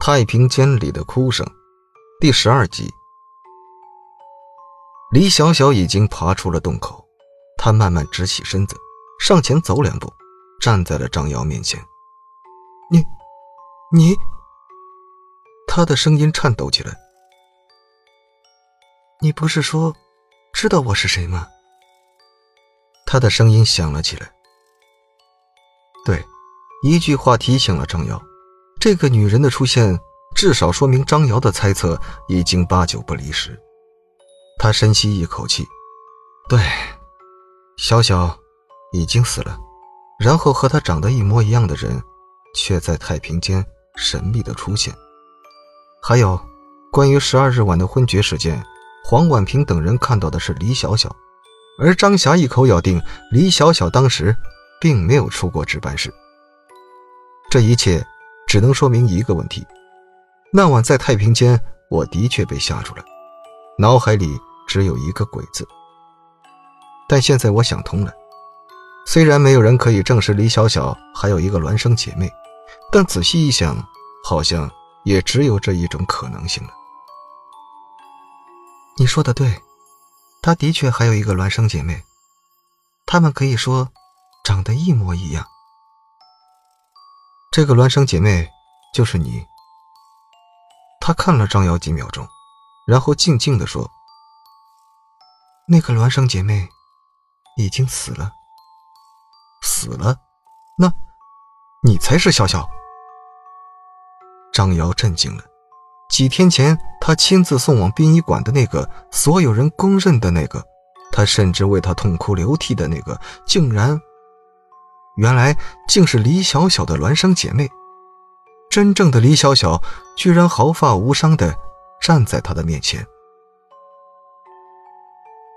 太平间里的哭声，第十二集。李小小已经爬出了洞口，她慢慢直起身子，上前走两步，站在了张瑶面前。你，你，她的声音颤抖起来。你不是说知道我是谁吗？她的声音响了起来。对，一句话提醒了张瑶。这个女人的出现，至少说明张瑶的猜测已经八九不离十。他深吸一口气，对，小小已经死了，然后和她长得一模一样的人，却在太平间神秘的出现。还有，关于十二日晚的昏厥事件，黄婉平等人看到的是李小小，而张霞一口咬定李小小当时并没有出过值班室。这一切。只能说明一个问题：那晚在太平间，我的确被吓住了，脑海里只有一个“鬼”字。但现在我想通了，虽然没有人可以证实李小小还有一个孪生姐妹，但仔细一想，好像也只有这一种可能性了。你说的对，她的确还有一个孪生姐妹，她们可以说长得一模一样。这个孪生姐妹就是你。他看了张瑶几秒钟，然后静静的说：“那个孪生姐妹已经死了，死了？那，你才是笑笑。”张瑶震惊了。几天前，他亲自送往殡仪馆的那个，所有人公认的那个，他甚至为他痛哭流涕的那个，竟然……原来竟是李小小的孪生姐妹，真正的李小小居然毫发无伤的站在他的面前。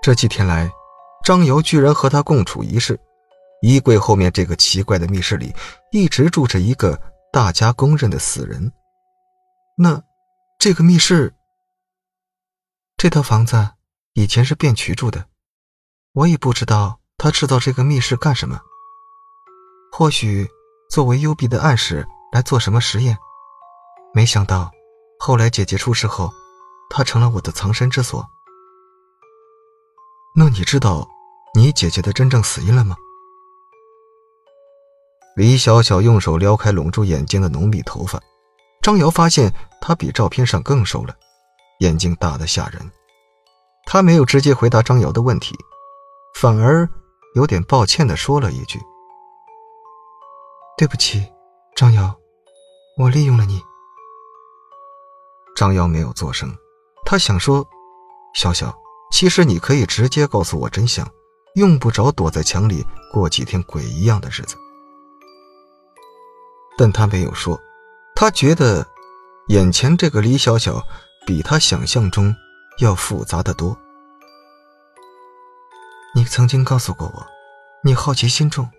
这几天来，张瑶居然和他共处一室，衣柜后面这个奇怪的密室里一直住着一个大家公认的死人。那，这个密室，这套房子以前是卞渠住的，我也不知道他制造这个密室干什么。或许作为幽闭的暗室来做什么实验，没想到后来姐姐出事后，她成了我的藏身之所。那你知道你姐姐的真正死因了吗？李小小用手撩开拢住眼睛的浓密头发，张瑶发现她比照片上更瘦了，眼睛大得吓人。她没有直接回答张瑶的问题，反而有点抱歉地说了一句。对不起，张瑶，我利用了你。张瑶没有作声，他想说：“小小，其实你可以直接告诉我真相，用不着躲在墙里过几天鬼一样的日子。”但他没有说，他觉得眼前这个李小小比他想象中要复杂的多。你曾经告诉过我，你好奇心重。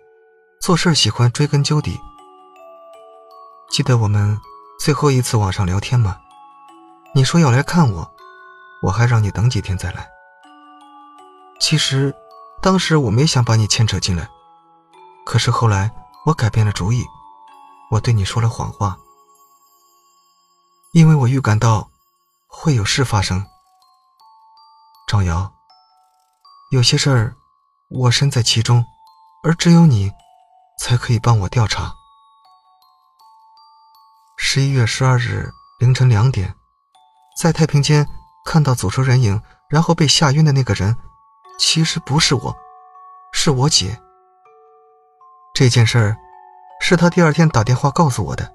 做事喜欢追根究底。记得我们最后一次网上聊天吗？你说要来看我，我还让你等几天再来。其实，当时我没想把你牵扯进来，可是后来我改变了主意，我对你说了谎话，因为我预感到会有事发生。张瑶，有些事儿我身在其中，而只有你。才可以帮我调查。十一月十二日凌晨两点，在太平间看到走出人影，然后被吓晕的那个人，其实不是我，是我姐。这件事儿，是他第二天打电话告诉我的。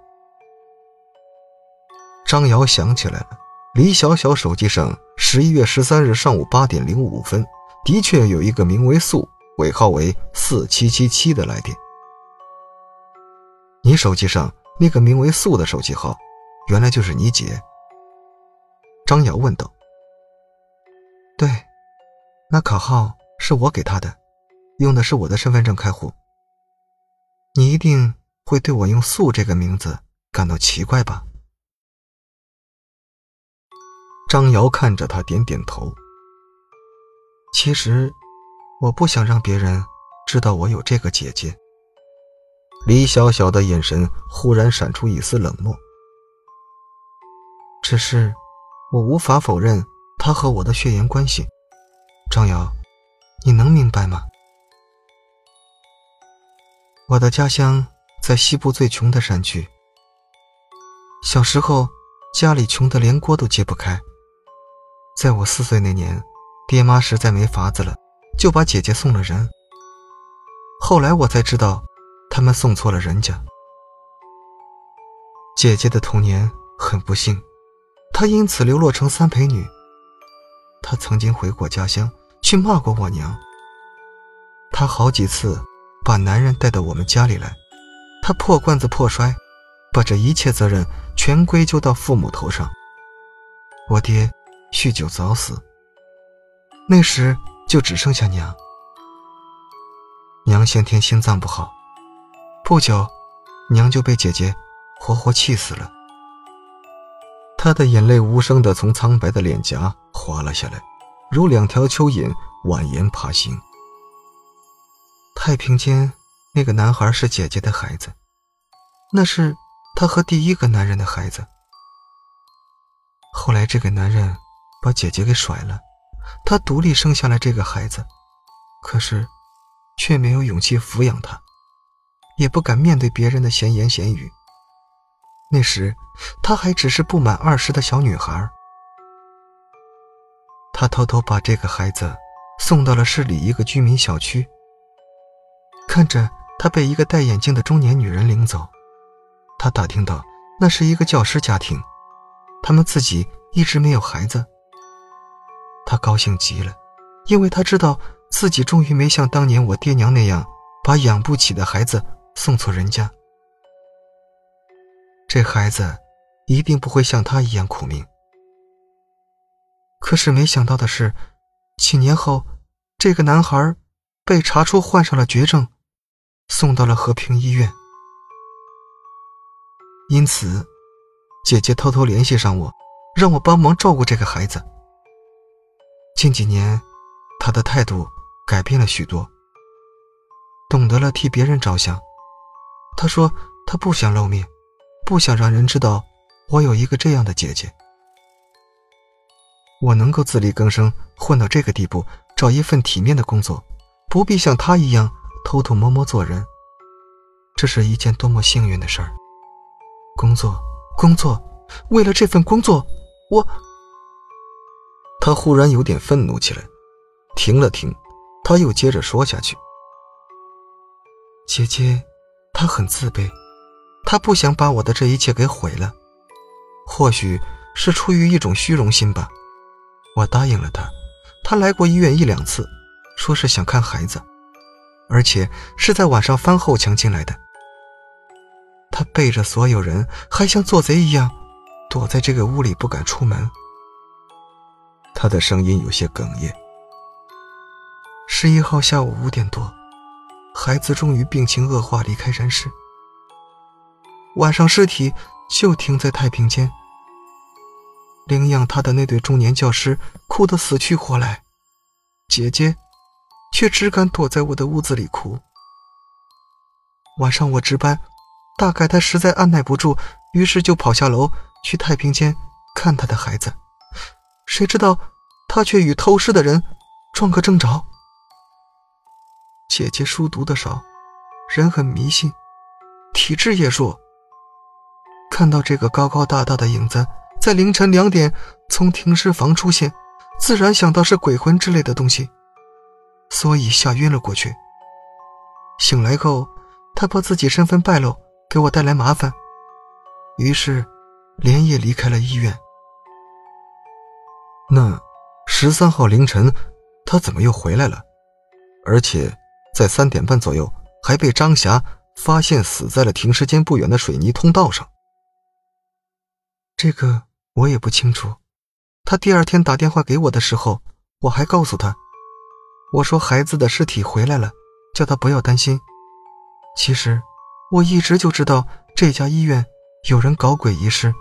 张瑶想起来了，李小小手机上十一月十三日上午八点零五分，的确有一个名为“素”尾号为四七七七的来电。你手机上那个名为“素”的手机号，原来就是你姐。张瑶问道。对，那卡号是我给她的，用的是我的身份证开户。你一定会对我用“素”这个名字感到奇怪吧？张瑶看着他，点点头。其实，我不想让别人知道我有这个姐姐。李小小的眼神忽然闪出一丝冷漠。只是我无法否认他和我的血缘关系。张瑶，你能明白吗？我的家乡在西部最穷的山区。小时候，家里穷得连锅都揭不开。在我四岁那年，爹妈实在没法子了，就把姐姐送了人。后来我才知道，他们送错了人家。姐姐的童年很不幸，她因此流落成三陪女。她曾经回过家乡去骂过我娘。她好几次把男人带到我们家里来，她破罐子破摔。把这一切责任全归咎到父母头上。我爹酗酒早死，那时就只剩下娘。娘先天心脏不好，不久，娘就被姐姐活活气死了。她的眼泪无声地从苍白的脸颊滑了下来，如两条蚯蚓蜿蜒爬行。太平间那个男孩是姐姐的孩子，那是。她和第一个男人的孩子。后来这个男人把姐姐给甩了，她独立生下来这个孩子，可是却没有勇气抚养他，也不敢面对别人的闲言闲语。那时她还只是不满二十的小女孩。她偷偷把这个孩子送到了市里一个居民小区，看着他被一个戴眼镜的中年女人领走。他打听到，那是一个教师家庭，他们自己一直没有孩子。他高兴极了，因为他知道自己终于没像当年我爹娘那样，把养不起的孩子送错人家。这孩子一定不会像他一样苦命。可是没想到的是，几年后，这个男孩被查出患上了绝症，送到了和平医院。因此，姐姐偷偷联系上我，让我帮忙照顾这个孩子。近几年，他的态度改变了许多，懂得了替别人着想。她说她不想露面，不想让人知道我有一个这样的姐姐。我能够自力更生，混到这个地步，找一份体面的工作，不必像她一样偷偷摸摸做人，这是一件多么幸运的事儿。工作，工作，为了这份工作，我……他忽然有点愤怒起来，停了停，他又接着说下去：“姐姐，他很自卑，他不想把我的这一切给毁了，或许是出于一种虚荣心吧。我答应了他，他来过医院一两次，说是想看孩子，而且是在晚上翻后墙进来的。”他背着所有人，还像做贼一样，躲在这个屋里不敢出门。他的声音有些哽咽。十一号下午五点多，孩子终于病情恶化，离开人世。晚上尸体就停在太平间。领养他的那对中年教师哭得死去活来，姐姐却只敢躲在我的屋子里哭。晚上我值班。大概他实在按耐不住，于是就跑下楼去太平间看他的孩子。谁知道他却与偷尸的人撞个正着。姐姐书读的少，人很迷信，体质也弱。看到这个高高大大的影子在凌晨两点从停尸房出现，自然想到是鬼魂之类的东西，所以吓晕了过去。醒来后，他怕自己身份败露。给我带来麻烦，于是连夜离开了医院。那十三号凌晨，他怎么又回来了？而且在三点半左右还被张霞发现死在了停尸间不远的水泥通道上。这个我也不清楚。他第二天打电话给我的时候，我还告诉他，我说孩子的尸体回来了，叫他不要担心。其实。我一直就知道这家医院有人搞鬼仪式。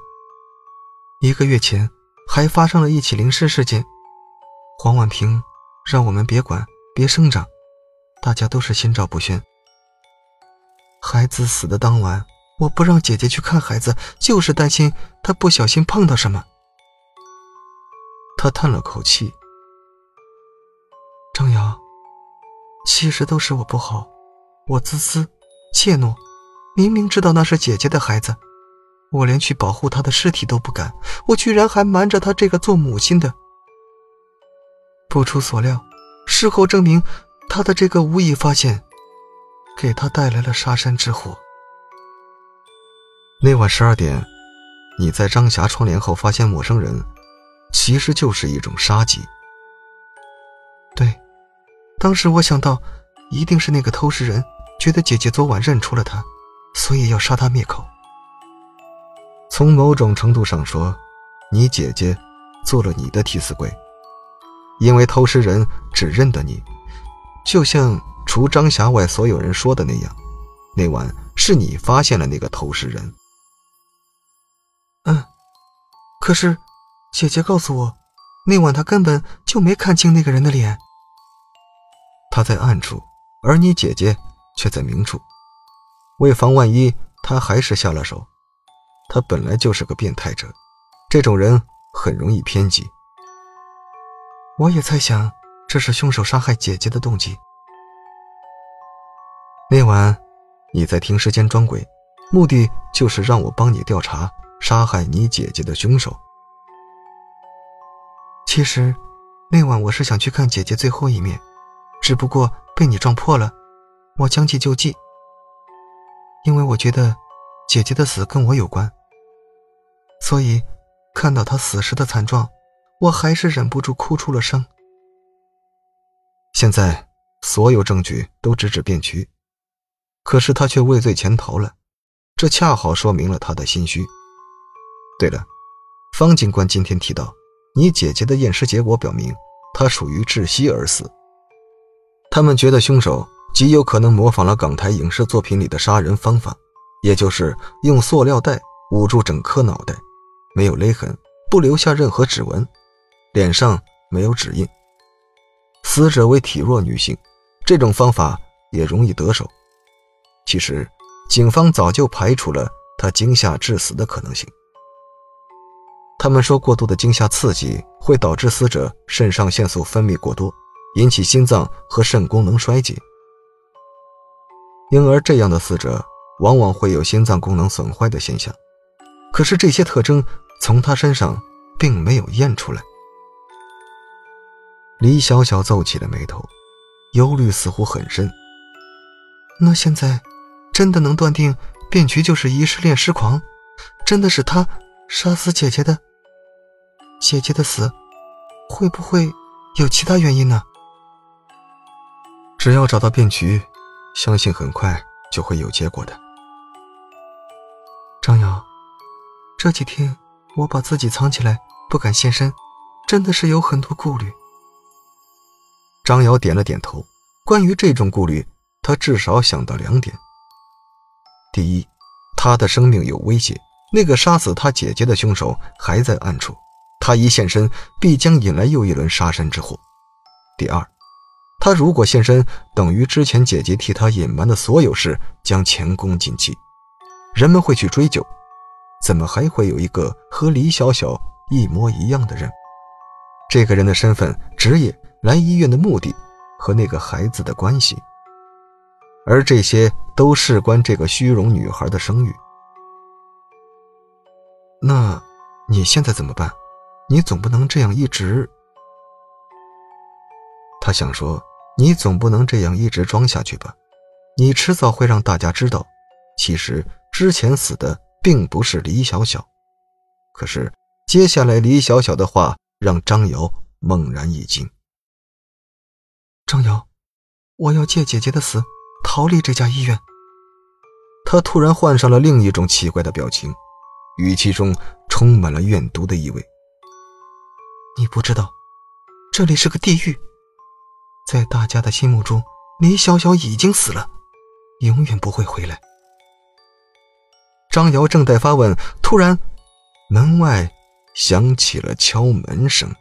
一个月前还发生了一起灵尸事件，黄婉平让我们别管，别声张，大家都是心照不宣。孩子死的当晚，我不让姐姐去看孩子，就是担心她不小心碰到什么，他叹了口气：“张瑶，其实都是我不好，我自私、怯懦，明明知道那是姐姐的孩子，我连去保护她的尸体都不敢，我居然还瞒着她这个做母亲的。不出所料，事后证明，她的这个无意发现，给他带来了杀身之祸。那晚十二点。”你在张霞窗帘后发现陌生人，其实就是一种杀机。对，当时我想到，一定是那个偷尸人觉得姐姐昨晚认出了他，所以要杀他灭口。从某种程度上说，你姐姐做了你的替死鬼，因为偷尸人只认得你，就像除张霞外所有人说的那样，那晚是你发现了那个投尸人。嗯，可是，姐姐告诉我，那晚她根本就没看清那个人的脸。他在暗处，而你姐姐却在明处。为防万一，他还是下了手。他本来就是个变态者，这种人很容易偏激。我也猜想，这是凶手杀害姐姐的动机。那晚，你在停尸间装鬼，目的就是让我帮你调查。杀害你姐姐的凶手。其实，那晚我是想去看姐姐最后一面，只不过被你撞破了。我将计就计，因为我觉得姐姐的死跟我有关，所以看到她死时的惨状，我还是忍不住哭出了声。现在所有证据都直指卞渠，可是他却畏罪潜逃了，这恰好说明了他的心虚。对了，方警官今天提到，你姐姐的验尸结果表明，她属于窒息而死。他们觉得凶手极有可能模仿了港台影视作品里的杀人方法，也就是用塑料袋捂住整颗脑袋，没有勒痕，不留下任何指纹，脸上没有指印。死者为体弱女性，这种方法也容易得手。其实，警方早就排除了她惊吓致死的可能性。他们说，过度的惊吓刺激会导致死者肾上腺素分泌过多，引起心脏和肾功能衰竭，因而这样的死者往往会有心脏功能损坏的现象。可是这些特征从他身上并没有验出来。李小小皱起了眉头，忧虑似乎很深。那现在，真的能断定卞渠就是一失恋失狂，真的是他？杀死姐姐的，姐姐的死，会不会有其他原因呢？只要找到卞渠，相信很快就会有结果的。张瑶，这几天我把自己藏起来，不敢现身，真的是有很多顾虑。张瑶点了点头。关于这种顾虑，他至少想到两点：第一，他的生命有威胁。那个杀死他姐姐的凶手还在暗处，他一现身，必将引来又一轮杀身之祸。第二，他如果现身，等于之前姐姐替他隐瞒的所有事将前功尽弃，人们会去追究，怎么还会有一个和李小小一模一样的人？这个人的身份、职业、来医院的目的，和那个孩子的关系，而这些都事关这个虚荣女孩的声誉。那，你现在怎么办？你总不能这样一直……他想说，你总不能这样一直装下去吧？你迟早会让大家知道，其实之前死的并不是李小小。可是接下来李小小的话让张瑶猛然一惊。张瑶，我要借姐姐的死逃离这家医院。他突然换上了另一种奇怪的表情。语气中充满了怨毒的意味。你不知道，这里是个地狱，在大家的心目中，李小小已经死了，永远不会回来。张瑶正在发问，突然，门外响起了敲门声。